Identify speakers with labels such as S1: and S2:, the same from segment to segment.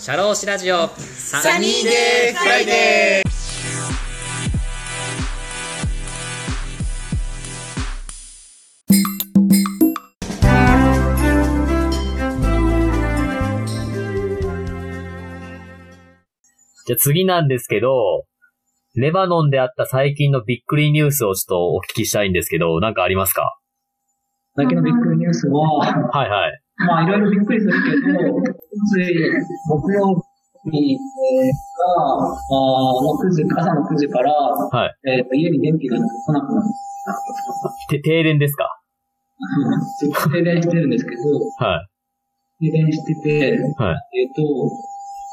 S1: シャローシラジオ。サ
S2: ニーデーフライデー。
S1: じゃあ次なんですけど、レバノンであった最近のびっくりニュースをちょっとお聞きしたいんですけど、なんかありますか？
S3: 最近のびっくりニュースは、
S1: はいはい。
S3: まあいろいろびっくりするけど、つい木曜日、えーが、あの9時、朝の9時から、
S1: はい。
S3: えっ、と、家に電気が来なくなっ
S1: て停電ですか？
S3: た。ずっと停電してるんですけど、
S1: はい。
S3: 停電してて、
S1: はい。
S3: えっ、と、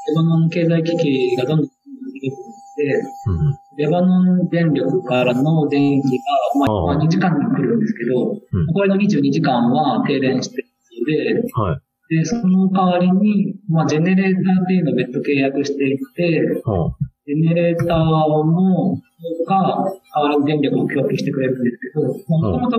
S3: レバノンの経済危機がどんどん出てきて、
S1: うん。
S3: レバノン電力からの電気が、まあ、
S1: ああ
S3: まあ2時間に来るんですけど、
S1: うん
S3: これの22時間は停電してで、
S1: はい。
S3: で、その代わりに、まあ、ジェネレーターっていうのを別途契約していて、
S1: うん。
S3: ジェネレーターの、が、代わりに電力を供給してくれるんですけど、もともと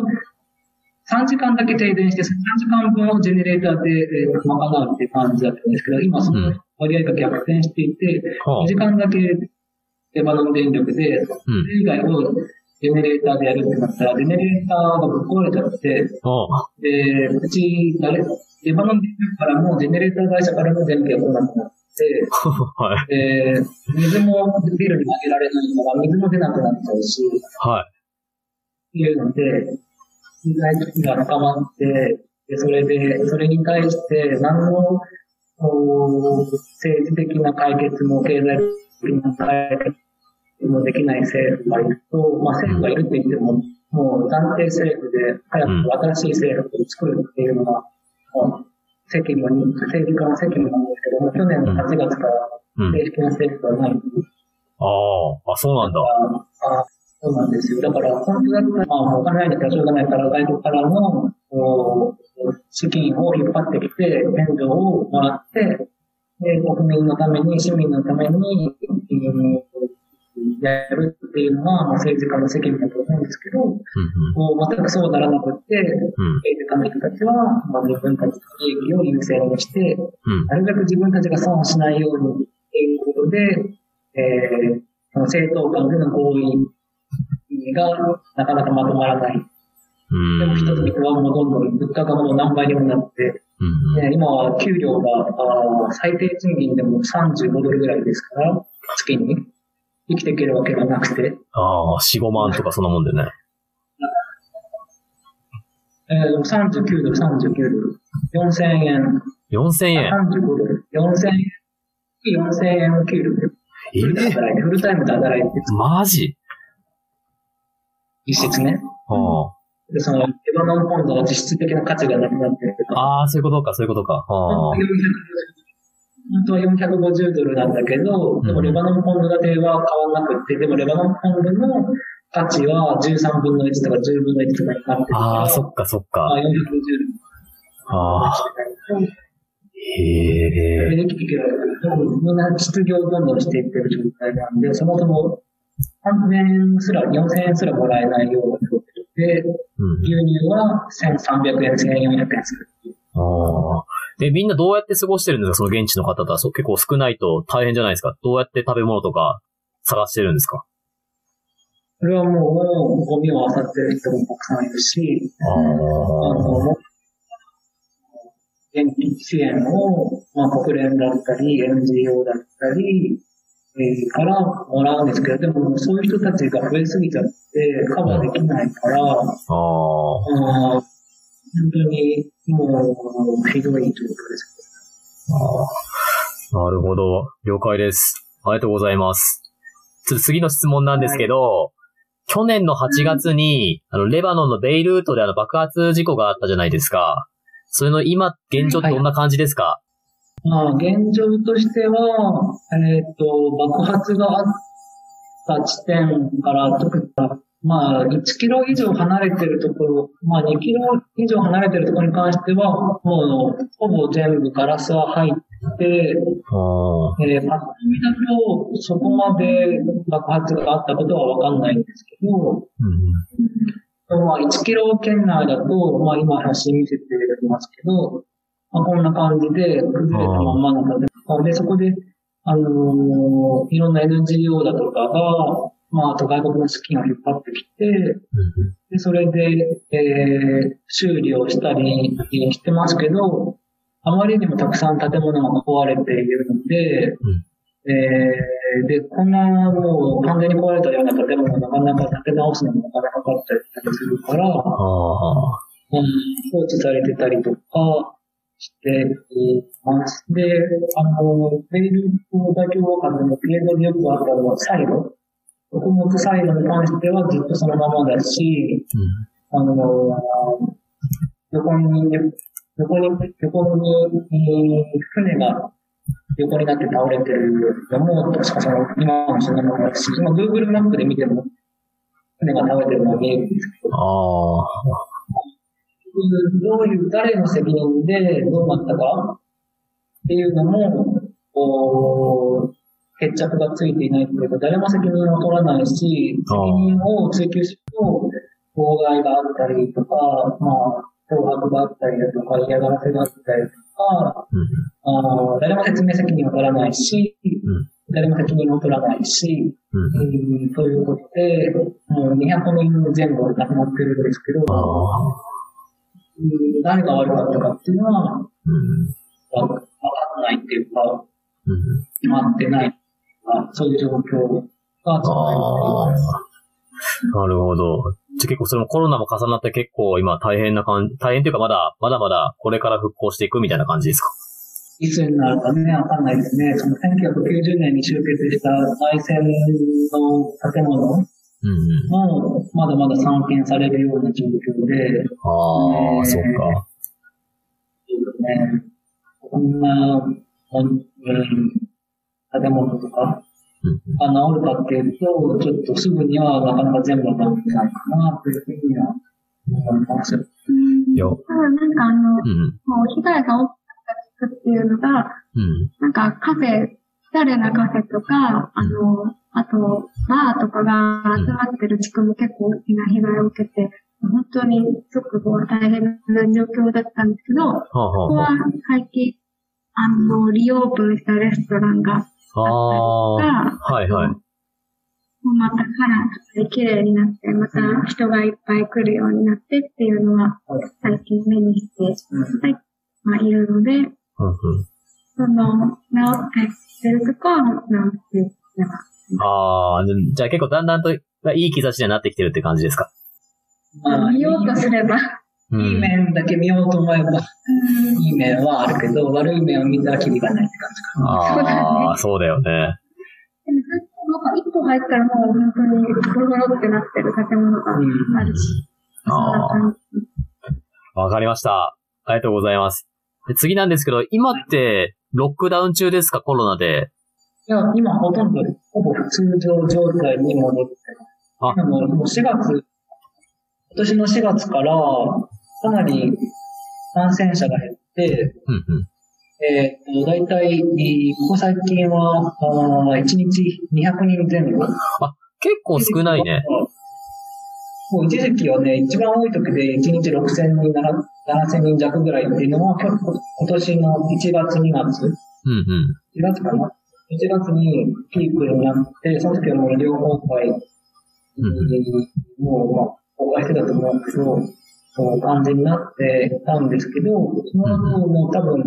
S3: 3時間だけ停電して、3時間分をジェネレーターで、えー賄うっていう感じだったんですけど、今その割合が逆転していて、
S1: は
S3: 2時間だけレバノン電力で、そ
S1: うん。
S3: れ以外をジェネレーターでやるってなったら、ジェネレーターがぶっ壊れちゃって、
S1: は
S3: で、うち、誰、レバノン電力からも、ジェネレーター会社からも電気が来なくなって、
S1: あ。はい。
S3: で、水もビルにあげられないから、水も出なくなっちゃうし、
S1: はい。
S3: いうので、被害危機が深まって、で、それで、それに対して、何の、政治的な解決も経済的な解決もできない政府がいると、まあ政府がいるって言っても、もう暫定政府で早く新しい政府を作るっていうのが、もう責務に、政治家の責務なんですけども、去年の8月から
S1: うん。
S3: 正式な政府がない
S1: ああ、あ、そうなんだ。
S3: あそうなんですよ。だから、本当だったら、まあ、お金ないんだったらしょうがないから、外国からの、資金を引っ張ってきて、援助をもらって、で、国民のために、市民のために、うんやるっていうのが、まあ、政治家の責任だと思うんですけど、
S1: うん。
S3: こう全くそうならなくって、
S1: うん。
S3: 政治家の人たちは、まあ、自分たちの利益を優先にして、
S1: うん。
S3: なるべく自分たちが損をしないようにっていうことで、えー、その政党間での合意がなかなかまとまらない。
S1: うん。
S3: でも人々はもうどんどん物価がもう何倍にもなって、
S1: うん。
S3: ね、今は給料があー最低賃金でも35ドルぐらいですから、月に生きていけるわけがなくて、
S1: ああ、4、5万とかそんなもんでね。
S3: えー、でも39ドル、39ドル、4000円、
S1: 4000円。
S3: 35ドル、4000円、4000円給料で
S1: え
S3: フルで
S1: え
S3: 働いて、フルタイムで働いて、
S1: マジ？
S3: 実質ね。
S1: あ
S3: で、その、レバノンポンドの実質的な価値がなくなってると
S1: あ。ああ、そういうことか、そういうことか。ああ。
S3: 本当は450ドルなんだけど、でもレバノンポンド建ては変わらなくって、でもレバノンポンドの価値は13分の1とか10分の1とかになってるから、
S1: ああ、そっかそっか。
S3: まあ450ドル
S1: ああ。へえ。
S3: でできていけるみんな失業をどんどんしていってる状態なんで、そもそも3000円すら、4000円すらもらえないような状況で、
S1: うん。
S3: 牛乳は1300円、1400円するっていう。
S1: ああ。で、みんなどうやって過ごしてるんですか？その現地の方とは。そう結構少ないと大変じゃないですかどうやって食べ物とか探してるんですか？
S3: それはもう、ゴミを漁ってる人もたくさんいるし、
S1: あ
S3: あの、現地支援を、まあ、国連だったり、NGO だったり、えーからもらうんですけど、でもそういう人たちが増えすぎちゃって、カバーできないから、
S1: あ。
S3: 本当にもう、ひどい状況です。
S1: ああなるほど。了解です。ありがとうございます。ちょっと次の質問なんですけど、去年の8月に、あの、レバノンのベイルートであの爆発事故があったじゃないですか。それの今、現状ってどんな感じですか、
S3: まあ、現状としては、えっ、と、爆発があった地点から、特にまあ、1キロ以上離れてるところ、まあ、2キロ以上離れてるところに関しては、もう、ほぼ全部ガラスは入って。えー、パッと見だと、そこまで爆発があったことはわかんないんですけど、
S1: うん。
S3: まあ、1キロ圏内だと、まあ、今写真見せていますけど、まあ、こんな感じで、崩れたまんまの建物で、そこで、あのいろんな NGO だとかが、まあ、あと外国の資金を引っ張ってきて、で、それで、えー、修理をしたりしてますけど、あまりにもたくさん建物が壊れているので、えー、で、こんなもう完全に壊れたような建物をなかなか建て直すのもなかなかかかったりするから、うん、放置されてたりとかしています。で、あの、メールの大規模化でも映像でよくあったのはサイロ。穀物サイロに関してはずっとそのままだし、うん、あの、横に、横に、横に、船が横になって倒れてるのも、確かその、今もそのままだし、今 Google マップで見ても、船が倒れてるのが見えるんですけど、あどういう、誰の責任でどうなったかっていうのも、こう、決着がついていないというか、誰も責任を取らないし、責任を追求すると、妨害があったりとか、まあ、脅迫があったりだとか、嫌がらせがあったりとか、うん、あ誰も説明責任を取らないし、うん、誰も責任を取らないし、うん、ということで、もう200人前後亡くなってるんですけど、誰が悪かったかっていうのは、うん、分かんないっていうか、決まってない。そういう状況が
S1: なるほど。じゃ結構それもコロナも重なって結構今大変な感じ、大変というかまだ、まだまだこれから復興していくみたいな感じですか？
S3: いつになるかね、わかんないですね。その1990年に集結した内戦の建物も、まだまだ散見されるような状況で。
S1: ああ、そっか。
S3: そうですね。こんな、うん、建物とか、が治るかっていうと、ちょっとすぐにはなかなか全部は治ってないかなというふうには思います。
S4: よ。ただなんかあの、うん、もう被害が大きかった地区っていうのが、うん、なんかカフェ、おしゃれなカフェとか、あの、あと、バーとかが集まってる地区も結構大きな被害を受けて、本当にすごく大変な状況だったんですけど、ここは最近、あの、リオープンしたレストランがあ
S1: はいはい。
S4: またカラーで綺麗になって、また人がいっぱい来るようになってっていうのは、最近目にして、はい、まあ、いるので、うんうん、その、治ってるとこは治っています。
S1: ああ、じゃあ結構だんだんといい兆しになってきてるって感じですか？
S4: まあ、見ようとすれば。
S3: いい面だけ見ようと思えば、いい面はあるけど、悪い面を見たらキリがないって感じか
S1: な。ああ、そうだよね。でも、なんか
S4: 一歩入ったらもう本当にゴロゴロってなってる建物があるし。あ
S1: あ。わかりました。ありがとうございます。で次なんですけど、今ってロックダウン中ですか、コロナで。
S3: いや、今ほとんど、ほぼ普通常状態に戻って。あもう4月、今年の4月から、かなり感染者が減って、うんうん、えっ、ー、と、だいたい、ここ最近は、あ1日200人前後。
S1: あ、結構少ないね。
S3: もう一時期はね、一番多い時で1日6000人、7000人弱ぐらいっていうのは、今年の1月、2月。うんうん。1月かな ?1 月にピークになって、その時はもう両方会、うん、もう、まあ、公開してたと思うんですけど、そう感じになってたんですけど、その後も多分、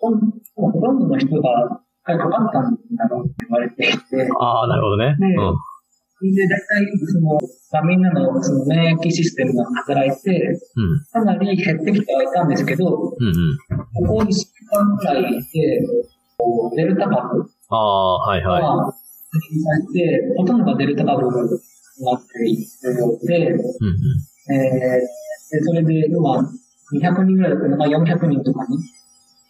S3: ほとんどの人がかかったんだろうって言われていて。
S1: ああ、なるほどね。
S3: で、うん、で大体、その、みんなのその免疫システムが働いて、うん、かなり減ってきてはいたんですけど、うんうん、ここ1週間くらいで、デルタ株
S1: ああ、はいはい。が、
S3: て、ほとんどがデルタ株になっているようで、うんうん、えーで、それで今、200人ぐらいだったのが400人とかに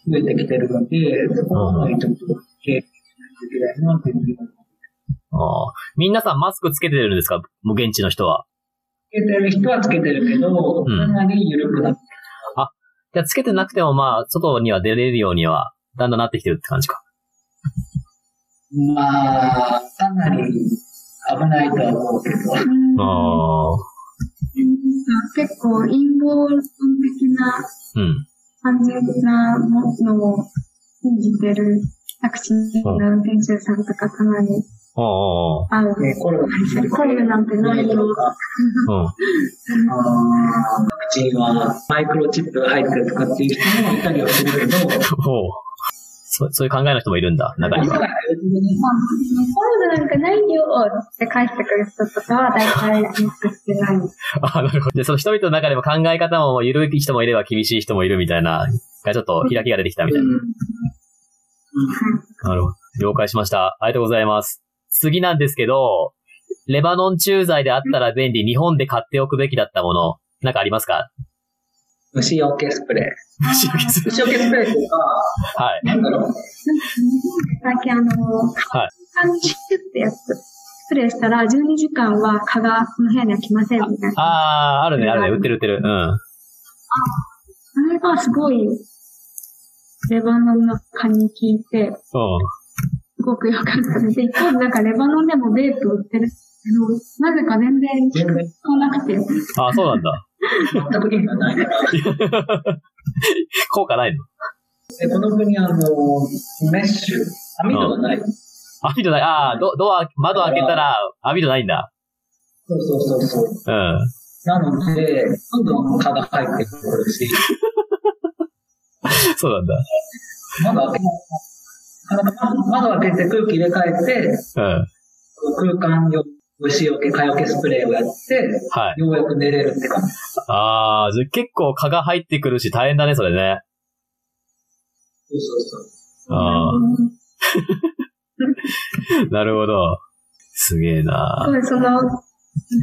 S3: 増えてきてるので、そこはちょっと経営しないといけないなっていうふうに思います。
S1: ああ。皆さんマスクつけてるんですか？もう現地の人は。
S3: つけてる人はつけてるけど、かなり緩くなって、
S1: うん、あ、じゃあつけてなくてもまあ、外には出れるようには、だんだんなってきてるって感じか。
S3: まあ、かなり危ないとは思うけど。ああ。
S4: 結構陰謀論的な感じなものを信じてるタクシーの運転手さんとかたまに
S1: おうおうおう
S4: 会う。
S3: ね、コロナ
S4: コロナなんてないよ。
S1: うん。
S3: ワクチンはマイクロチップが入ってるとかっていう人もいたりはするけど、
S1: そそういう考えの人もいるんだ、中には。
S4: コロナなんかないよって返してくる人とかは大体ミックスしてない。
S1: あ、なるほど。で、その人々の中でも考え方も緩い人もいれば厳しい人もいるみたいな、がちょっと開きが出てきたみたいな。なるほど。了解しました。ありがとうございます。次なんですけど、レバノン駐在であったら便利、日本で買っておくべきだったもの、なんかありますか？
S3: 虫除けスプレー。
S1: 虫除けする
S3: 虫除けスプレーとか、
S1: はい。
S3: なんだろう、
S4: 最近あの、
S1: はい。
S4: 缶シュってやつ、スプレーしたら12時間は蚊がこの部屋には来ませんみたいな。
S1: あー、あるね、あるね。売ってる売ってる。うん。
S4: あれがすごい、レバノンの蚊に効いて、
S1: うん。
S4: すごく良かったです。一方でなんかレバノンでもベープ売ってるけど、なぜか全然効かなくて、
S1: あー、そうなんだ。
S3: 全く意味がない。
S1: 効果ないの？
S3: でこの国あの、メッシュ、網戸がない。
S1: 網戸ない。あー、ドドア、窓開けたら網戸ないんだ。
S3: そうそうそうそう。
S1: うん。
S3: なので、どんどん蚊が入ってくるし、
S1: そうなんだ。
S3: 窓開け、窓開けて空気入れ替えて、
S1: うん。
S3: 空間よ、虫除け、蚊除けスプレーをやって、
S1: はい。
S3: ようやく寝れるって感じ。
S1: あー、じゃあ結構蚊が入ってくるし大変だね、それね。
S3: そうそうそう。
S1: あー、なるほど。すげえな
S4: すごいその、それ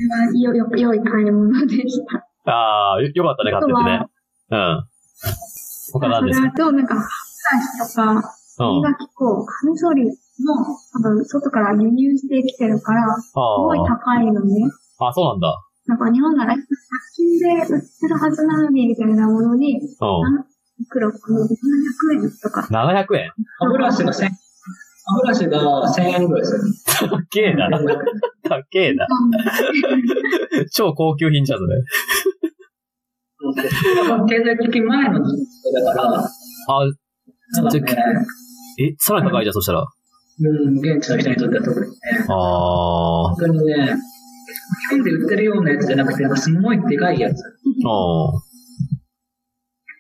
S4: はよ、よ、良い買い物でした。
S1: あー、よよかったね、買っててね。うん。他何ですか？
S4: それと、なんか、歯ブラシとか、
S1: うん。
S4: 磨き粉、カミソリも、多分、外から輸入してきてるから、すごい
S1: あ
S4: 高いのね。
S1: ーあ、そうなんだ。
S4: なんか日本なら100均で売ってるはずなのに、みたいなものに、
S1: うん。
S4: いくらかな、700円とか。
S1: 700円？
S3: 歯ブラシが1000、歯ブラシが1000円ぐらいする。
S1: たっけえな。たっけえな。超高級品じゃん、それ。
S3: 経済的前の時期だから、
S1: あ、
S3: なんかね、
S1: え、さらに高いじゃん、そしたら。
S3: うん、現地の人にとっては特にね、
S1: あ
S3: 本当にね、日本で売ってるようなやつじゃなくて、すごいでかいやつ。で
S1: ー。あ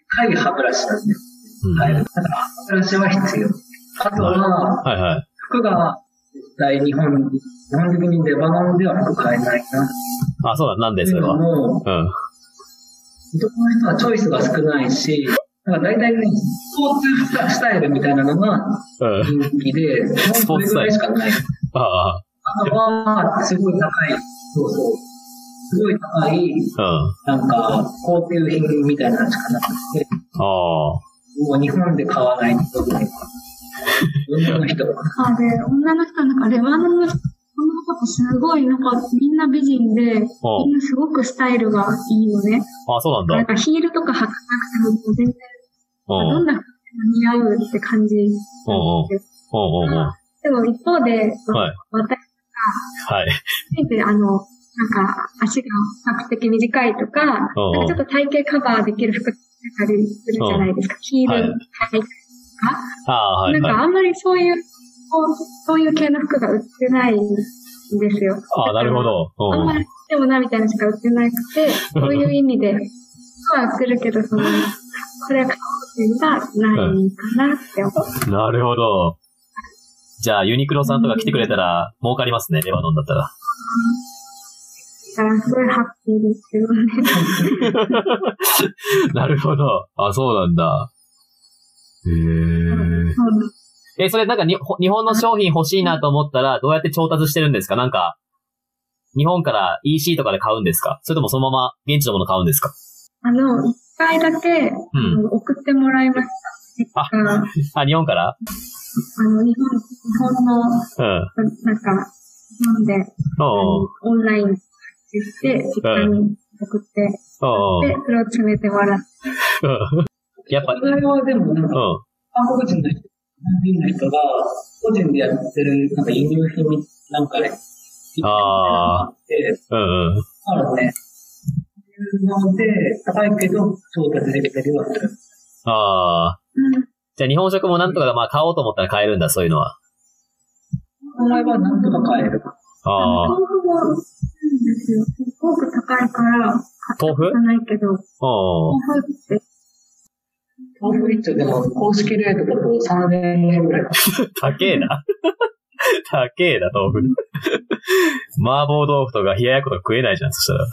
S3: かい歯ブラシなんだよ。
S1: ー。うん。
S3: はい。だから歯ブラシは必要。あとは、
S1: はいはい。
S3: 服が絶対日本、日本的にレバノンでは服買えないな。
S1: あ、そうだ、なんで、それは？
S3: も、
S1: うん。
S3: 男の人はチョイスが少ないし、なんか大体ね、スポーツスタイルみたいなのが
S1: うん。
S3: 人気で、
S1: スポーツスタイル
S3: それぐらいしかない。
S1: ああ、
S3: あとは、すごい高い。そうそう。すごい高い、
S1: うん。
S3: なんか、高級品みたいなのしかなくて、
S1: ああ。
S3: もう日本で買わないとね。女の人は。
S4: あで、女の人はなんかレバノンの人、女の子すごいなんかみんな美人で、みんなすごくスタイルがいいのね。
S1: あ、そうなんだ。
S4: なんかヒールとか履かなくても全然、どんな服でも似合うって感じ。
S1: うんうん。うんうんうん。
S4: でも一方で、
S1: はい。
S4: 私
S1: はい。
S4: あの、なんか足が比較的短いとか、
S1: うん
S4: なんかちょっと体型カバーできる服着てたりするじゃないですか。ヒール
S1: はい
S4: 履いたりとか。
S1: はいはい。
S4: なんかあんまりそういう、そういう系の服が売ってないんですよ。
S1: ああ、なるほど。
S4: あんまりでもなみたいなのしか売ってなくて、そういう意味で、服は売ってるけど、その、これは買がないかなって思う。
S1: うん。なるほど。じゃあ、ユニクロさんとか来てくれたら、儲かりますね、レバノンだったら。
S4: だからすごいハッピーですけどね。
S1: なるほど。あ、そうなんだ。へえ。
S4: うん
S1: え、それなんかにほ日本の商品欲しいなと思ったら、どうやって調達してるんですか？なんか、日本から EC とかで買うんですか？それともそのまま現地のもの買うんですか？
S4: あの、一回だけ、
S1: うん。
S4: 送ってもらいました。
S1: あ
S4: あ
S1: あ、日本から？
S4: あの、日本、日本の、
S1: うん。
S4: なんか、日本で、オンラインして、実家に送って、で、それを詰めてもらって、
S1: うん。やっぱ、
S3: それはでもなんか、
S1: うん。
S3: 韓国人の人、日本人の人が、個人でやってる、なんか輸入品なんかね、
S1: あ
S3: ー。で、
S1: うんうん。
S3: だからね、いうので、高いけど、調達できたりはする。
S1: ああ。
S4: うん
S1: じゃあ日本食もなんとかまあ買おうと思ったら買えるんだ、そういうのは。
S3: 思えばなんとか買える。
S1: ああ。
S4: 豆腐も、うんですよ。すごく高いから、
S1: 豆腐？
S4: ないけど、
S1: うん。
S4: 豆腐って、
S3: 豆腐一丁でも公式レートだと3000円ぐらい。
S1: 高えな。高えな、豆腐。麻婆豆腐とか冷ややっことか食えないじゃん、そしたら。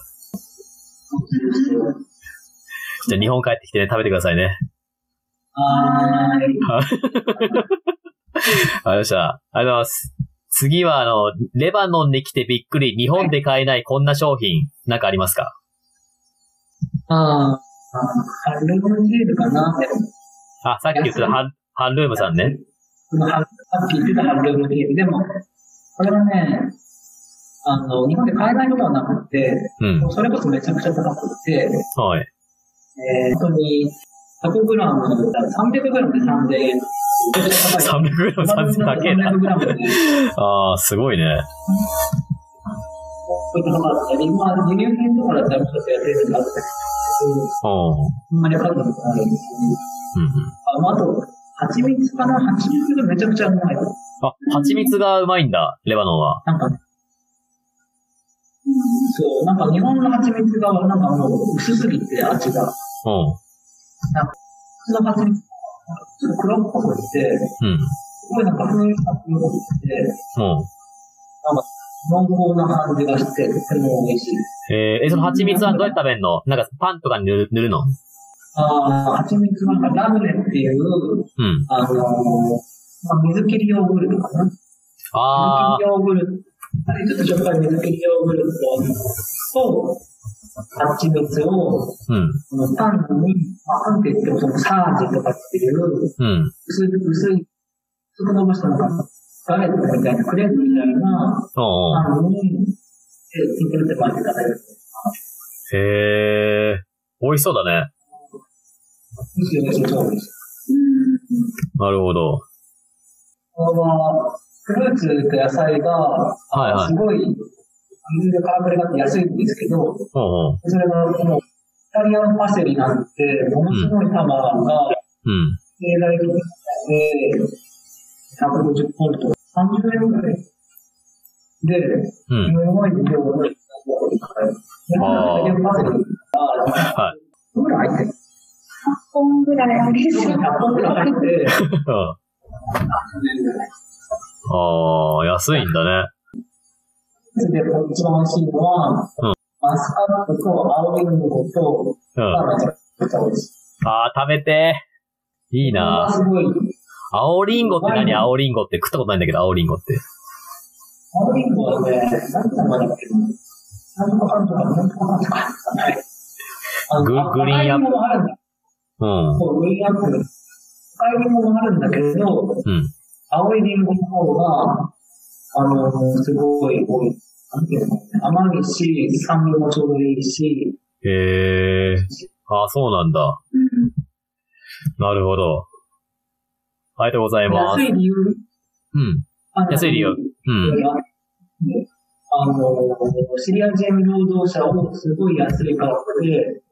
S1: じゃあ日本帰ってきてね、食べてくださいね。
S3: はーい。
S1: わかりました。ありがとうございます。次は、あの、レバノンで来てびっくり、日本で買えないこんな商品、なんかありますか？
S3: ああ、ハルムジールかな
S1: あ、さっき言ってたハンハンルームさんね。
S3: さっき言ってたハルムジール。でも、これはね、あの、日本で買えないことはなくて、
S1: うん。
S3: それこそめちゃくちゃ高くて、
S1: はい。
S3: えー、本当に、100グラム、300グラムで3000円。めちゃくちゃ高い。
S1: 300グラム3000高えな。
S3: 300グラムで、
S1: ああ、すごいね。
S3: こういったのがあったり、まあ、輸入品とかだったらちょっと安いのがあったりする
S1: うん。
S3: あんまり数のことないですね。
S1: うん
S3: あ、あと、蜂蜜かな？蜂蜜がめちゃくちゃうまい。
S1: あ、蜂蜜がうまいんだ、レバノンは。
S3: なんかね、そう、なんか日本の蜂蜜がなんかもう薄すぎて味が。
S1: うん。
S3: 普通の蜂蜜がちょっと黒っぽくて、
S1: うん。
S3: すごいなんか風味が強くて、
S1: うん。
S3: 濃厚な感じがして、とても美味しい。
S1: えー、え、その蜂蜜はどうやって食べんの？なんかパンとかに塗る塗るの？
S3: ああ、蜂蜜なんかラムネっていう、
S1: うん。
S3: あのーまあ、水切りヨーグルトかな。
S1: あ
S3: 水切りヨーグルト。ちょっとしょっぱい水切りヨーグルトと、蜂蜜を、
S1: ー。うん。
S3: このパンに、まあ、パンって言ってもそのサージとかっていう、
S1: うん。
S3: 薄い、薄い、薄く伸ばしたのかな。ガレットみたいな、クレープみたいなパンに、え、つけるって食べる。
S1: へえ、美味しそうだね。
S3: むしろ美味しそうです。
S1: なるほど。
S3: このフルーツと野菜が、
S1: はいはい
S3: すごい、水でカラクリがあって安いんですけど、
S1: おうおう。
S3: それがもう、イタリアンパセリなんて、ものすごい玉が、
S1: うん。
S3: 経済的で、150ポンド、30円ぐらい。で、
S1: うん。
S3: すごい量の、日本のイタリアンパセリが、
S1: はい。
S3: どれ入ってる
S4: ？8本ぐらいありそう。
S3: 100本ぐらい入って、
S1: うんああ、安いんだね。
S3: で、一番美味しいのは、
S1: うん
S3: マスカットと青リンゴと、
S1: うん。
S3: がめちゃくちゃ美味しい。
S1: ああ、食べて。いいな
S3: すごい。
S1: 青リンゴって何？青リンゴって食ったことないんだけど、青リンゴって。
S3: 青リンゴはね、何て名前だっけななんとかかんとか、なんとかかんとか。
S1: ググリーンアップ。うん。
S3: そう、グリーンアップル。赤いリンゴもあるんだけど、
S1: うん。
S3: 青いリンゴの方が、あの、すごい多い。なんていうの甘いし、酸味もちょうどいいし、
S1: へえ。ああ、そうなんだ。
S4: うん
S1: なるほど。ありがとうございます。
S3: 安い理由、
S1: うん。安い理由。うん。
S3: あの、シリア人労働者をすごい安い価格で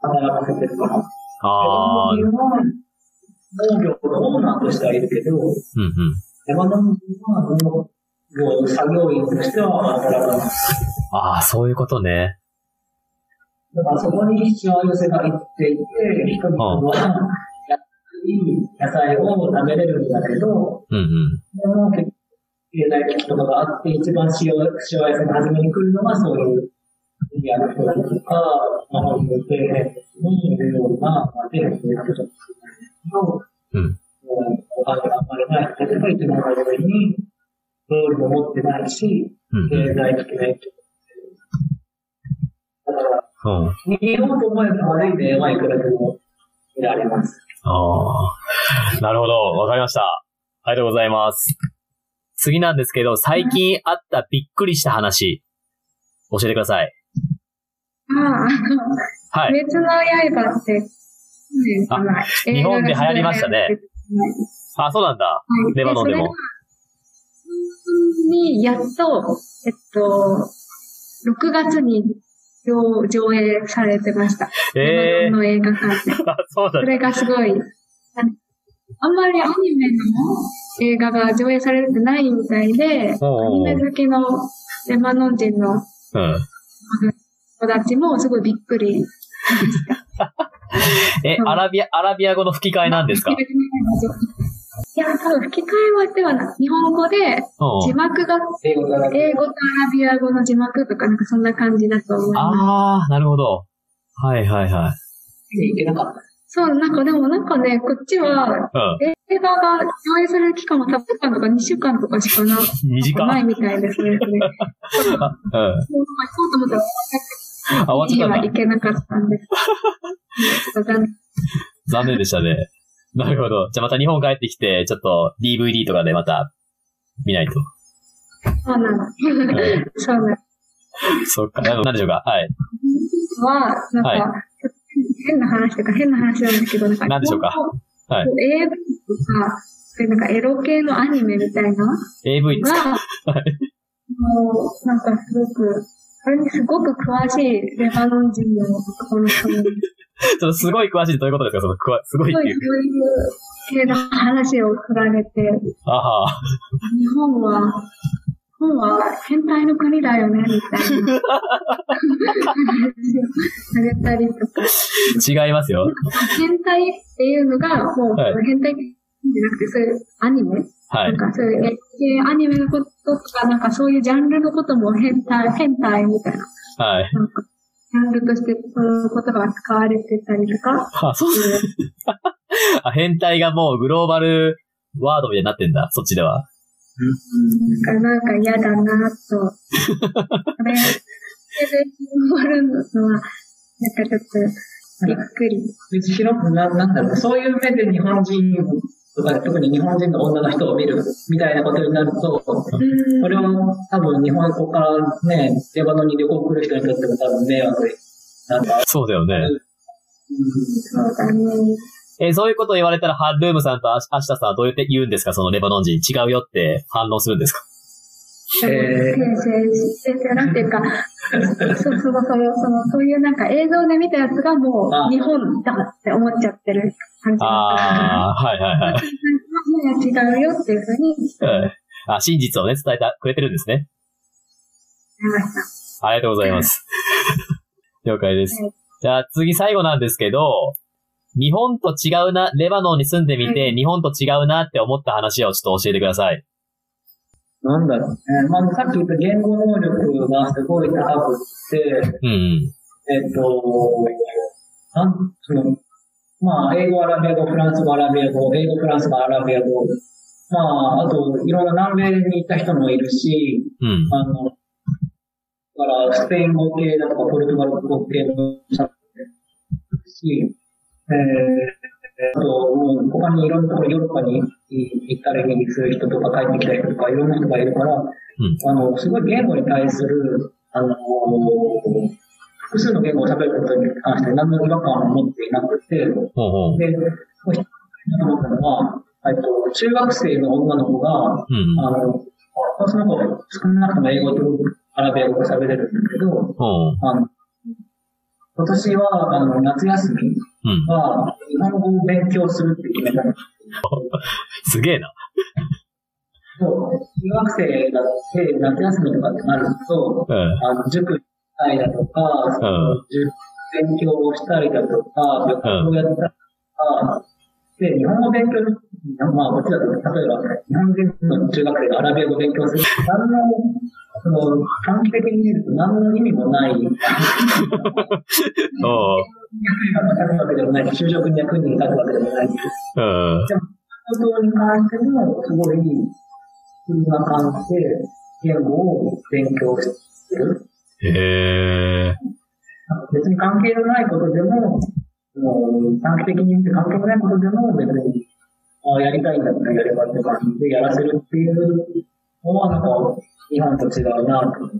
S3: 働かせてるから。
S1: ああ、
S3: 農業のオーナーとしてはいるけど、
S1: うんうん。
S3: レバノン人は農業作業員としては働かない。
S1: ああ、そういうことね。
S3: だからそこにしわ寄せがいっていて、人々は安い野菜を食べれるんだけど、
S1: うんうん。
S3: でも経済危機とかがあって、一番しわせが初めに来るのがそういうエリアの人だとか、まあ、本当にいるような、まあ、底辺にいる人たちの、
S1: うん。
S3: もうお金があんまりない人たちが一番初めに、道理も持ってないし、
S1: うん
S3: 経済的な影響。だから、
S1: うん。うん。
S3: 逃げようと思えば悪いではいくらでも見られます。
S1: ああ。なるほど。わかりました。ありがとうございます。次なんですけど、最近あったびっくりした話、教えてください。
S4: ああ、あの、
S1: はい。
S4: 鬼滅の刃って、
S1: 日本で流行りましたね。あ、そうなんだ。レバノンでも。
S4: に、やっと、えっと、6月に上上映されてました。
S1: ええ
S4: レバノンの映画館で。
S1: ー。あ、そうだ。
S4: それがすごい、ああんまりアニメの映画が上映されてないみたいで、アニメ好きのレバノン人の子たちもすごいびっくり
S1: え、アラビア、アラビア語の吹き替えなんですか？い
S4: や、多分吹き替えはではな日本語で、字幕が、英語とアラビア語の字幕とかなんかそんな感じだと思います。
S1: ああ、なるほど。はいはいはい。
S3: いけなかった
S4: そう、なんかでもなんかね、こっちは、映画が上映される期間も多分間とか2週間とかしかな
S1: 2時間
S4: ないみたいですね。うん。そうと思ったら、あ、終わっちゃった。いけなかったんです。
S1: 残念でしたね。なるほど。じゃあまた日本帰ってきて、ちょっと DVD とかでまた見ないと。
S4: そうなの。そうなの。
S1: そっか。なんでしょうか？はい。
S4: は、なんか、はい変な話とか変な話なんですけど、なんか、
S1: 何でしょうか？
S4: はい。AV とか、そういうなんかエロ系のアニメみたいな
S1: AV
S4: が、はい。もう、なんかすごく、それにすごく詳しいレバノン人の男の人に。
S1: そのすごい詳しいってどういうことですか？そのくわ、すごいっていう。
S4: そういう系の話を振られて。
S1: あは。
S4: 日本は、本は変態の国だよね、みたいな。たりとか。
S1: 違いますよ。
S4: 変態っていうのが、もう、はい、変態じゃなくて、そういうアニメ？はい。なんかそういう、アニメのこととか、なんかそういうジャンルのことも変態、変態みたいな。
S1: はい。なんか
S4: ジャンルとしてその言葉が使われてたりとか。
S1: あ、そうです。あ、変態がもうグローバルワードみたいになってんだ、そっちでは。
S4: うん、なんか嫌だなと。これ、それで終わるのは、なんかちょっと、びっくり。
S3: うち広くな、なんだろう、そういう目で日本人とか、特に日本人の女の人を見るみたいなことになると、これを多分日本語からね、レバノンに旅行来る人にとっても多分迷惑。なんか。
S1: そうだよね。えー、そういうこと言われたら、ハッルームさんとアシタさんはどう言って言うんですか？そのレバノン人。違うよって反応するんですか？
S4: えー、先生、なんていうか、そうそうそう、その、そういうなんか映像で見たやつがもう日本だって思っちゃってる感じ
S1: ああ、はいはいはい。
S4: 違うよっていうふうに。
S1: うん。あ、真実をね、伝えてくれてるんですね。ありがとうございます。了解です。じゃあ次最後なんですけど、日本と違うな、レバノンに住んでみて、日本と違うなって思った話をちょっと教えてください。
S3: なんだろうね。まあ、さっき言った言語能力がすごい高くて、
S1: うん、
S3: えっと、なんその、まあ、英語、アラビア語、フランス語、アラビア語、英語、フランス語、アラビア語。まあ、あと、いろんな南米に行った人もいるし、
S1: うん、
S3: あの、だから、スペイン語系だとか、ポルトガル語系のし、えー、あと、もう他にいろんなところ、ヨーロッパに行ったりする人とか帰ってきた人とか、いろんな人がいるから、うん、あの、すごい言語に対する、あの複数の言語を喋ることに関して何の違和感を持っていなくて、
S1: ほうほう。で、
S3: 思ったのは、えっと、中学生の女の子が、うん、あの、その子、少なくとも英語とアラビア語が喋れるんだけど、あの今年は、あの、夏休みは、日本語を勉強するって決めた。
S1: すげえな。
S3: そう、中学生だって夏休みとかってなると、
S1: うん、
S3: あの塾したりだとか、うん、勉強をしたりだとか、学校をやったりとか、で、日本語勉強まあ、こっちだと、例えば、日本人の中学生がアラビア語を勉強する。何の、その、短期的に見ると何の意味もない。役に立つわけでもない。就職に役に立つわけでもない。うん。じゃあ、ことに関しても、すごい、そんな感じで、言語を勉強してる。
S1: へえ。
S3: 別に関係のないことでも、もう短期的に見て関係のないことでも別に、あやりたいんだったらやればって感じでやらせるっていうのはなんか日本と違うなと。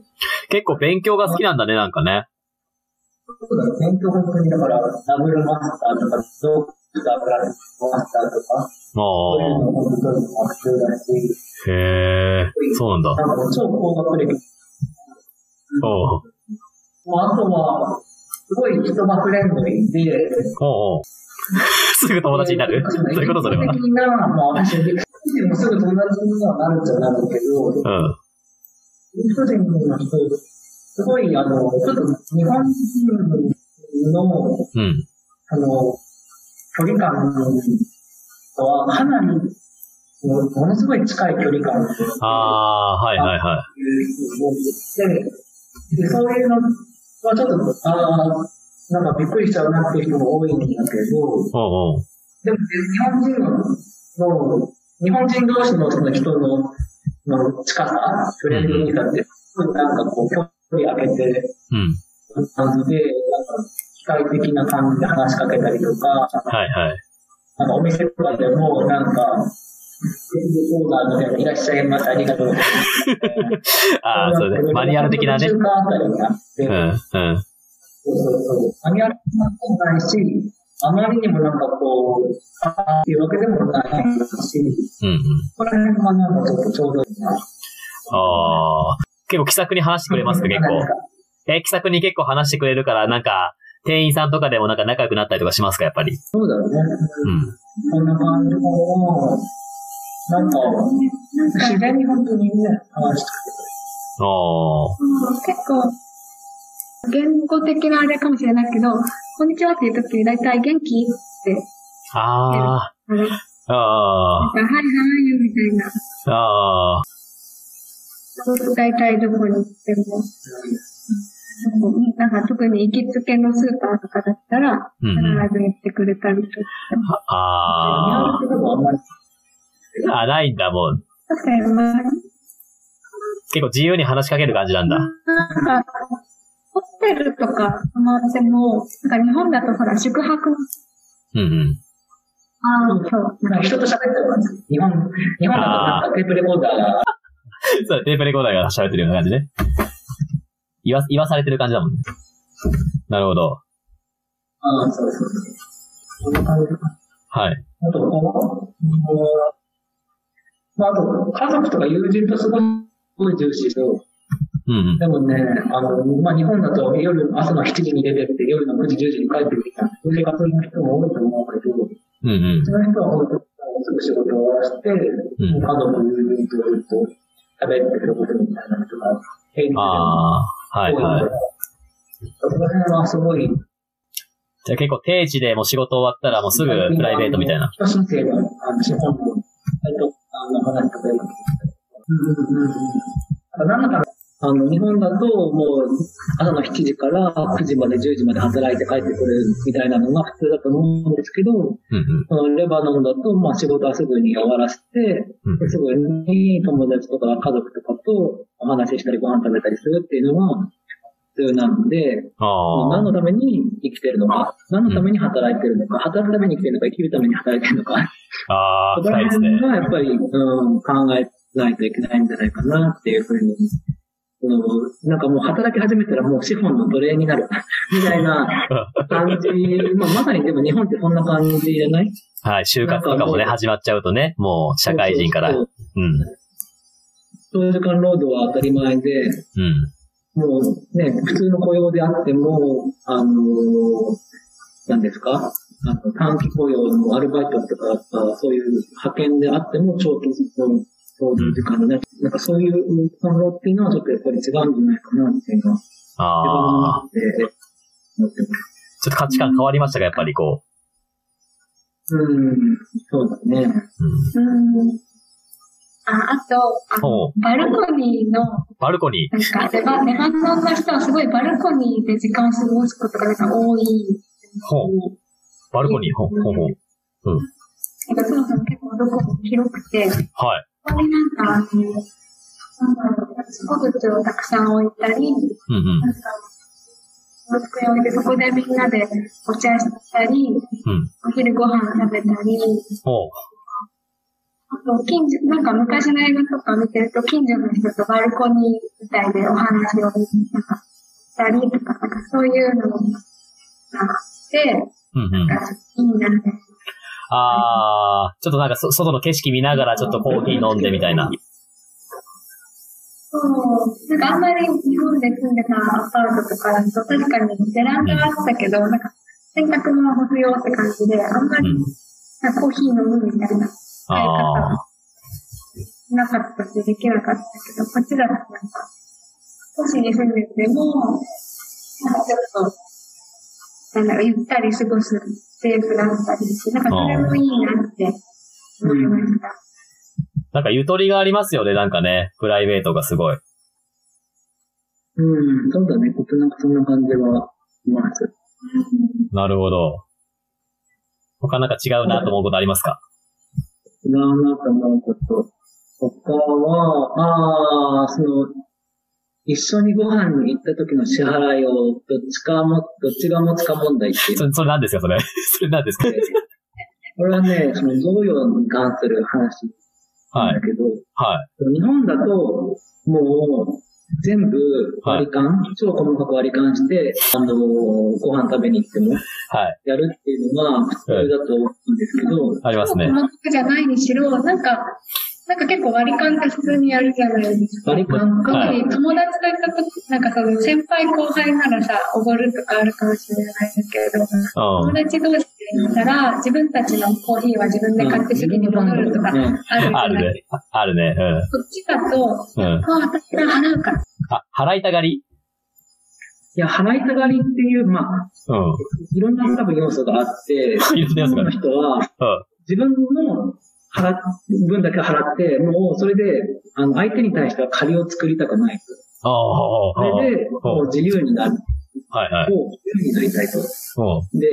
S1: 結構勉強が好きなんだね、なんかね。
S3: そうだね、勉強本当にだから、ダブルマスターとか、ドープラスマスターとか、そういうの本当に学習だし。
S1: へえ、そうなんだ。
S3: なんか超高学歴。
S1: おう。
S3: あとは、すごい人がフレンドリーで、
S1: お うすぐ友達になるそういうことそれは。
S3: 的な、まあ私、でもすぐ友達にはなるっちゃなるけど、
S1: うん。
S3: 個人の人、すごい、あの、ちょっと日本人の、
S1: うん。
S3: あの、距離感とはかなり、もものすごい近い距離感っていう
S1: ああ、はいはいはい。
S3: 思ってで、でそういうのはちょっと、ああ、なんかびっくりしちゃうなっていう人も多いんだけど。でも日本人の、の日本人同士のその人のの近さ、フレンドリーさって、なんかこう、距離開けて、
S1: うん。
S3: 感じで、なんか、機械的な感じで話しかけたりとか、
S1: はいはい。
S3: なんかお店とかでも、なんか、オーダーみたいな、いらっしゃいませ、ありがとうございます。
S1: ああ、そうね。マニュアル的なね。
S3: 中間あたりにあって、
S1: うん、うん。
S3: そうそうそうマニュアル的なこともないし、あまりにもなんかこう、あーっていうわけでもないし、
S1: うん、うん。
S3: この辺がなんかちょっとちょうどいいな。
S1: ああ。結構気さくに話してくれますか、結構。え、気さくに結構話してくれるから、なんか、店員さんとかでもなんか仲良くなったりとかしますか、やっぱり？
S3: そうだよね。
S1: うん。
S3: こんな感じも、なんか、自然に本当にね、話して
S1: おー。
S4: うん結構、言語的なあれかもしれないけど、こんにちはっていう時に大体元気って、
S1: あ
S4: あ、
S1: あ。あ、
S4: はいはいみたいな。
S1: あ。あ。
S4: 大体どこに行っても。なんか特に行きつけのスーパーとかだったら、必。ず言ってくれたりとか。
S1: あ。
S3: あ
S1: あ。あ、ないんだ、もう。結構自由に話しかける感じなんだ。
S4: なんか、ホテルとか泊まっても、なんか日本だとほら、宿泊、
S1: うんうん。
S4: ああ、そう。
S3: なんか人と喋ってる感じ。日本、日本だとテープレコーダーが、
S1: そう、テープレコーダーが喋ってるような感じね。言わ、言わされてる感じだもんね。なるほど。
S3: ああ、そうそうそう。こんな感じか。
S1: はい。
S3: あと、こう、まあ、あと、家族とか友人とすごい重視しよう。
S1: うんうん。
S3: でもね、あの、まあ、日本だと夜、朝の7時に出てって、夜の9時、10時に帰ってきた。そういう生活の人も多いと思うけど、
S1: うんうん
S3: そ。の人は本当にすぐ仕事を終わらして、
S1: ん
S3: 家族、友人とずっと喋ってることみたいな人が平日
S1: ああ。はいはい。
S3: そこら辺はすごい、
S1: じゃあ結構定時でもう仕事終わったらもうすぐプライベートみたいな。
S3: 人申請の、あの、資本の、割と、あの、話とかよく聞いてうんうんうん。うん。なんだか、あの、日本だと、もう、朝の7時から9時まで10時まで働いて帰ってくるみたいなのが普通だと思うんですけど、
S1: うんうん。
S3: レバノンだと、まあ仕事はすぐに終わらせて、
S1: うん
S3: ですぐに友達とか家族とかとお話ししたりご飯食べたりするっていうのが普通なので。何のために生きてるのか、何のために働いてるのか、働くために生きてるのか、生きるために働いてるのか、
S1: ああ、
S3: そこら辺。がやっぱり、うん、考えないといけないんじゃないかなっていうふうに、うん、なんかもう働き始めたらもう資本の奴隷になる みたいな感じ、まあまさにでも日本ってそんな感じじゃない？
S1: はい。就活とかもね、始まっちゃうとね、もう社会人から。
S3: そう
S1: うん。
S3: そう長時間労働は当たり前で、
S1: うん。
S3: もうね、普通の雇用であっても、あの何ですか？あの短期雇用のアルバイトとか、あそういう派遣であっても長期の労働時間でね、なんかそういうところっていうのはちょっとやっぱり違うんじゃないかなっていうのは、
S1: ああ。ちょっと価値観変わりましたか、やっぱりこ
S3: うん、そうだね。
S1: う。うん。
S4: うん。あ、あと、あバルコニーの、
S1: バルコニー。
S4: なんか、レバ、レバノンの人はすごいバルコニーで時間を過ごすことがなんか多い。
S1: ほう。バルコニー。ほう、ほう、ほう。
S4: なんかそもそも結構どこも広くて、
S1: はい。
S4: ここになんか、あの、なんだろう、植物をたくさん置いたり、
S1: うんうん。
S4: なんか、机を置いてそこでみんなでお茶したり、
S1: うん。
S4: お昼ご飯食べたり、
S1: ほう。
S4: あと、近所、なんか昔の映画とか見てると、近所の人とバルコニーみたいでお話を、なんか、したりとか、なんかそういうのがあって。なんか、いいなって。
S1: ああ、ちょっとなんかそ外の景色見ながらちょっとコーヒー飲んでみたいな。
S4: そう。なんかあんまり日本で住んでたアパートとかだと、確かにベランダはあったけど、なんか、洗濯物干すよって感じで、あんまり、コーヒー飲むみたいな使い方なかったし、できなかったけど、こっちだとなんか、都市に住んでても、なんかちょっと、なんだろう、ゆったり過ごすセーフだったりして、なんかそれもいいなって思いました。
S1: なんかゆとりがありますよね、なんかね、プライベートがすごい。
S3: うん、そうだね、僕なんかそんな感じは、います。
S1: なるほど。他なんか違うなと思うことありますか？
S3: 違うなと思うこと。他は、ああ、その、一緒にご飯に行った時の支払いを、どっちかも、どっちが持つか問題っていう。
S1: それ、それ何ですか、それ？それ何ですか？
S3: これはね、その贈与に関する話なんだけど、
S1: はい。
S3: 日本だと、もう、全部割り勘、はい、超細かく割り勘して、あの、ご飯食べに行っても、はい。やるっていうのが普通だと思うんですけど、
S1: ありますね。細
S4: かくじゃないにしろ、なんか、なんか結構割り勘って普通にやるじゃないですか。
S3: 割り勘
S4: 特に友達と行ったとなんかその先輩後輩ならさ、おごるとかあるかもしれないですけれど、友達同士たら、自分たちのコーヒーは自分で買って席に戻るとかあるじゃない
S1: ですか。あるね。あるね。うん。
S4: こっちだと、うん、あ、私が払うから。
S1: あ、払いたがり？
S3: いや、払いたがりっていう、まあ、うん、いろんな多分要素があって、
S1: いろんな要素があ
S3: る。人は、うん、自分の払っ、分だけ払って、もうそれで、あの、相手に対しては借りを作りたくないと。
S1: あ
S3: あ、それで、もう自由になる。
S1: はいはい。
S3: を自由になりたいと。で、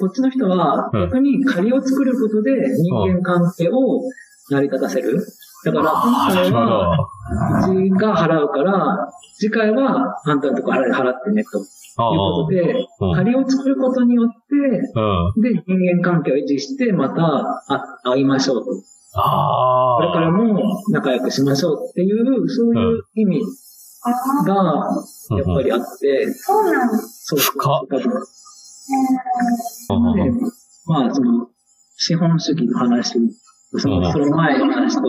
S3: こっちの人は、逆に借りを作ることで人間関係を成り立たせる。だから、今回は、うちが払うから、次回はあんたのとこ払ってね、と。いうことで、仮を作ることによって、で、人間関係を維持して、また会いましょうと。これからも仲良くしましょうっていう、そういう意味が、やっぱりあって、
S4: そうなん
S3: そうそう。まあ、その、資本主義の話、その、その前の話と、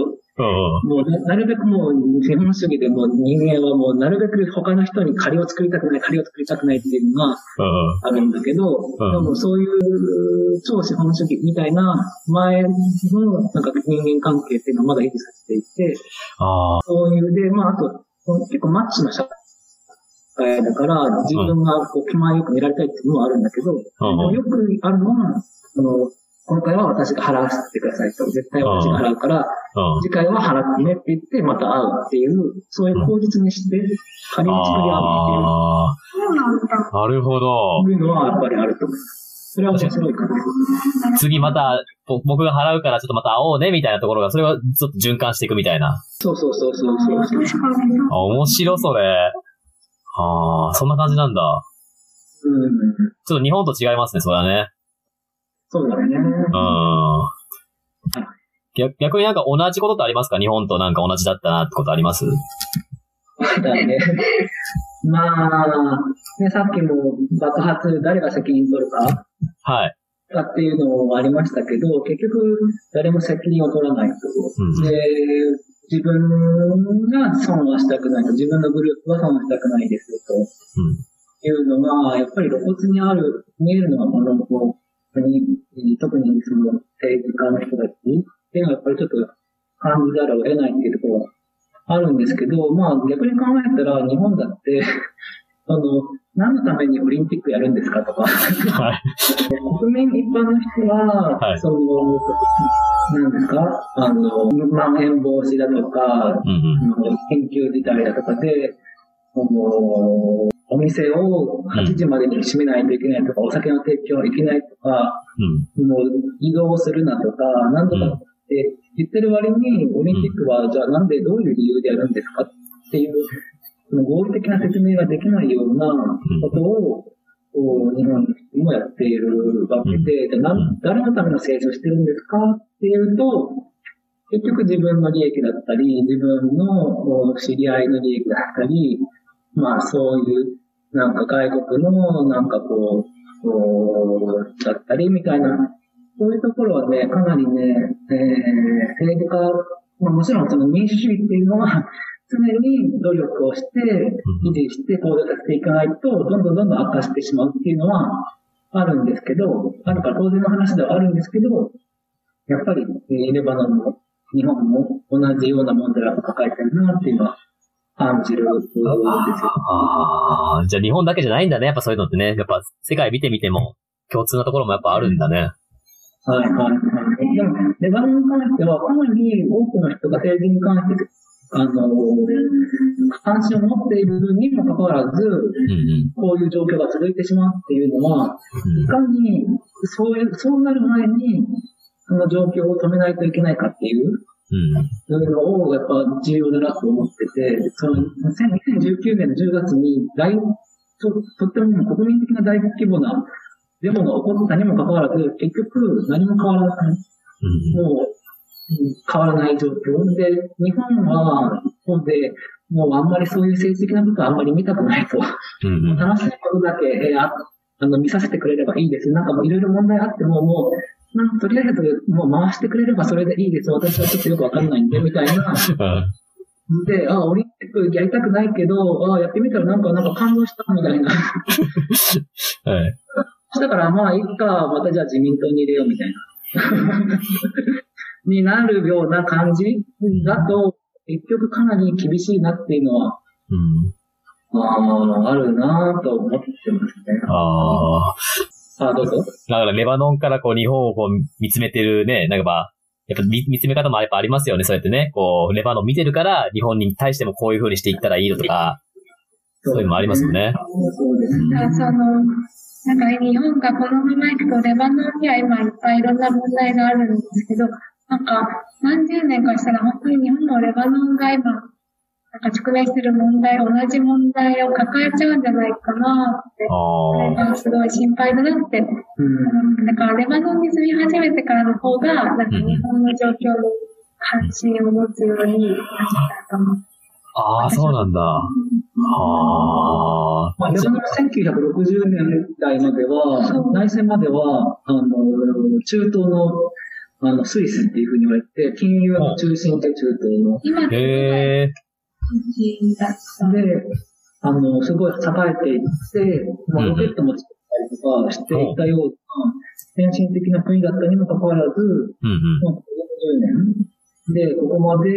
S3: もうなるべくもう、資本主義でも人間はもうなるべく他の人に借りを作りたくない、借りを作りたくないっていうのがあるんだけど、でもそういう超資本主義みたいな前のなんか人間関係っていうのはまだ維持されていて、そういうで、まああと、結構マッチの社会だから、自分がこう気前よく見られたいっていうのはあるんだけど、よくあるのは、その、今回は私が払わせてくださいと。絶対私が払うから、次回は払ってねって言って、また会うっていう、そういう口実にして、仮に作り合うっていう。そうなんだ。
S1: なるほど。
S3: そういうのはやっぱりあると思います。それは面白いか
S1: な。次また、僕が払うからちょっとまた会おうねみたいなところが、それはちょっと循環していくみたいな。
S3: そうそうそうそうそう
S1: あ、面白それ。ああ、そんな感じなんだ。
S3: うん。
S1: ちょっと日本と違いますね、それはね。
S3: そうだね。うん。
S1: 逆逆になんか同じことってありますか？日本となんか同じだったなってことあります？
S3: だね。まあ、ね、さっきも爆発、誰が責任取るか
S1: はい。
S3: かっていうのもありましたけど、結局、誰も責任を取らないと。うん、で、自分が損はしたくないと。自分のグループは損はしたくないですよと。うん、いうのが、やっぱり露骨にある、見えるのがこのに、特にその政治家の人たちっていうのはやっぱりちょっと感じざるを得ないっていうところがあるんですけど、まあ逆に考えたら日本だって あの、何のためにオリンピックやるんですかとかはい、国民一般の人は、はい、その、何ですか？あの、まん延防止だとか、うんうん、緊急事態だとかで、あの、お店を8時までに閉めないといけないとか、うん、お酒の提供はいけないとか、うん、もう移動するなとか、なんとかって言ってる割に、オリンピックはじゃあなんでどういう理由でやるんですか？っていう、その合理的な説明ができないようなことを、うん、日本もやっているわけで、じゃあ誰のための政治をしてるんですか？っていうと、結局自分の利益だったり、自分の知り合いの利益だったり、まあそういうなんか外国の、なんかこう、こう、だったりみたいな、そういうところはね、かなりね、えー、政治家、まあもちろんその民主主義っていうのは、常に努力をして、維持して行動させていかないと、どんどんどんどん悪化してしまうっていうのは、あるんですけど、あるから当然の話ではあるんですけど、やっぱり、レバノンも日本も同じような問題を抱えてるなっていうのは感じるんですよ。
S1: ああ、じゃあ日本だけじゃないんだね。やっぱそういうのってね。やっぱ世界見てみても共通なところもやっぱあるんだね。
S3: はいはいはい。でも、レバノンに関しては、かなり多くの人が政治に関して、あの、関心を持っているにもかかわらず、こういう状況が続いてしまうっていうのは、いかに、そういう、そうなる前に、その状況を止めないといけないかっていう、うん、のをやっぱ重要だなと思ってて、その2019年の10月に大ととっても国民的な大規模なデモが起こったにもかかわらず、結局何も変わらない。うん、もう変わらない状況で、日本は、日本で、もうあんまりそういう政治的なことはあんまり見たくないと。うん、楽しいことだけ、えー、ああの見させてくれればいいです。なんかもういろいろ問題あっても、もうなんとりあえず、もう回してくれればそれでいいです。私はちょっとよくわかんないんで、みたいな。で、あ、オリンピックやりたくないけど、あ、やってみたらなんか、なんか感動したみたいな。はい。だから、まあ、いっか、またじゃあ自民党に入れようみたいな。になるような感じだと、結局かなり厳しいなっていうのは、うん、ああ、あるなと思ってますね。ああ。あ、どうぞ。
S1: だからレバノンからこう日本をこう見つめてるね、なんかまあ、やっぱ見つめ方もやっぱありますよね。そうやってね、こう、レバノン見てるから日本に対してもこういう風にしていったらいいのとか、そういうのもありますよね。
S4: そうですね。その、なんか日本がこのまま行くとレバノンには今いっぱいいろんな問題があるんですけど、なんか何十年かしたら本当に日本もレバノンが今なんか直面する問題、同じ問題を抱えちゃうんじゃないかなって、あすごい心配だなって。うん、だからレバノンに住み始めてからの方が、なんか日本の状況に関心を持つようになったと思う。
S1: ああ、そうなんだ。あ
S3: あ。まあ、レバノンは1960年代までは、内戦までは、あの、中東のあの、スイスっていうふうに言われて、金融の中心で中東の。今、へー。で、あの、すごい栄えていって、まあ、ロケットも作ったりとかしていたような、先進的な国だったにもかかわらず、うんうん、まあ、40年。で、ここまで、え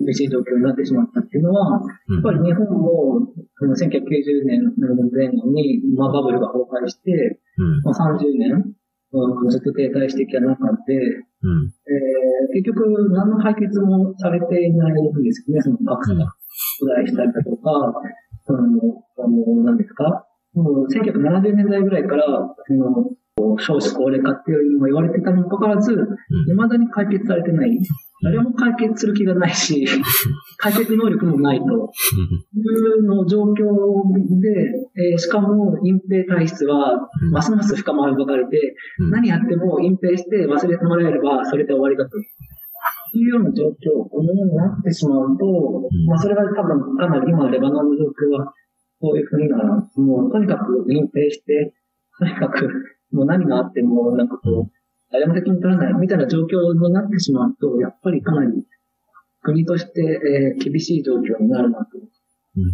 S3: ー、厳しい状況になってしまったっていうのは、やっぱり日本も、1990年の前後に、まあ、バブルが崩壊して、まあ、30年、ずっと停滞してきた中で、うん。えー、結局何の解決もされていないんですよね、その格差が拡大したりだとか、その、あの、何ですか、もう1970年代ぐらいから、その、少子高齢化っていうのも言われてたにもかかわらず、未だに解決されてない。誰も解決する気がないし、解決能力もないと。いうの状況で、えー、しかも隠蔽体質はますます深まるばかりで、何やっても隠蔽して忘れてもらえればそれで終わりだと。いうような状況になってしまうと、まあそれが多分かなり今レバノンの状況はそういうふうな、もうとにかく隠蔽して、とにかくもう何があってもなんかこう、誰も責任取らないみたいな状況になってしまうと、やっぱりかなり国として、えー、厳しい状況になるなと。うん。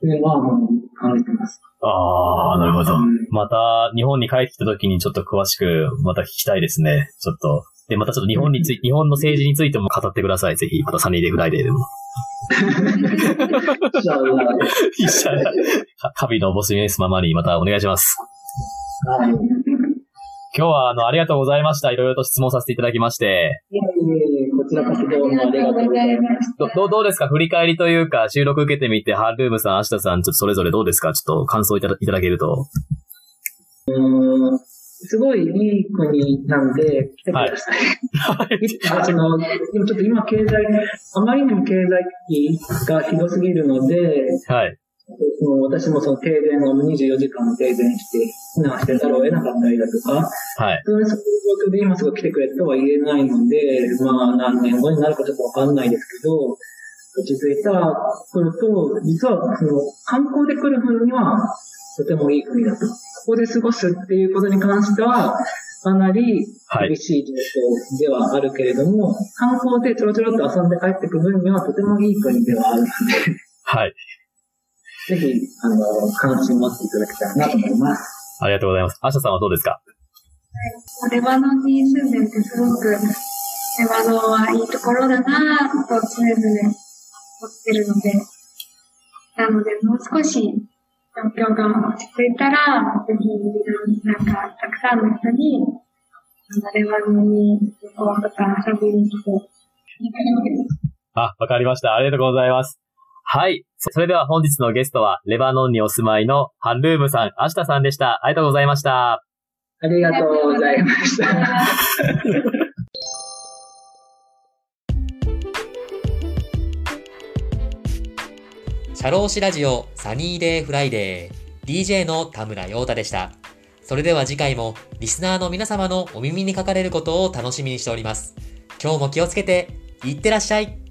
S3: いうのは、もう感じてます。
S1: ああ、なるほど。うん、また、日本に帰ってきた時にちょっと詳しく、また聞きたいですね。ちょっと。で、またちょっと日本について、日本の政治についても語ってください。ぜひ、またサニーデフライデーでも。イシャラ。イシャラ。カビのボスニエスママにまたお願いします。はい。今日は、あの、ありがとうございました。いろいろと質問させていただきまして。
S3: こちらこそどうもありがとうございまし
S1: た。どどうですか？振り返りというか、収録受けてみて、ハンルームさん、アシタさん、ちょっとそれぞれどうですか？ちょっと感想いただいただけると。
S3: うん、すごいいい国なんで、来てください。はい。その、でもちょっと今経済、あまりにも経済危機がひどすぎるので、はい。その私もその停電を24時間停電して避難してざるを得なかったりだとか、はい。そういう状況で今すぐ来てくれとは言えないので、まあ何年後になるかちょっとわかんないですけど、落ち着いたら来ると、実はその観光で来る分にはとてもいい国だと。ここで過ごすっていうことに関しては、かなり厳しい状況ではあるけれども、はい、観光でちょろちょろっと遊んで帰ってくる分にはとてもいい国ではあるので。はい。ぜひ、あの、関心持っていただけたらなと思います。
S1: ありがとうございます。アシャさんはどうですか？
S4: はい。レバノンに住んでいて、すごく、レバノンはいいところだなと常々思ってるので、なので、もう少し状況が落ち着いたら、ぜひ、なんか、たくさんの人に、レバノンに旅行とか遊びに来て、
S1: あ、わかりました。ありがとうございます。はい。それでは本日のゲストは、レバノンにお住まいのハンルームさん、アシタさんでした。ありがとうございました。
S3: ありがとうございました。
S5: シャローシラジオサニーデーフライデー DJ の田村陽太でした。それでは次回もリスナーの皆様のお耳にかかれることを楽しみにしております。今日も気をつけて、いってらっしゃい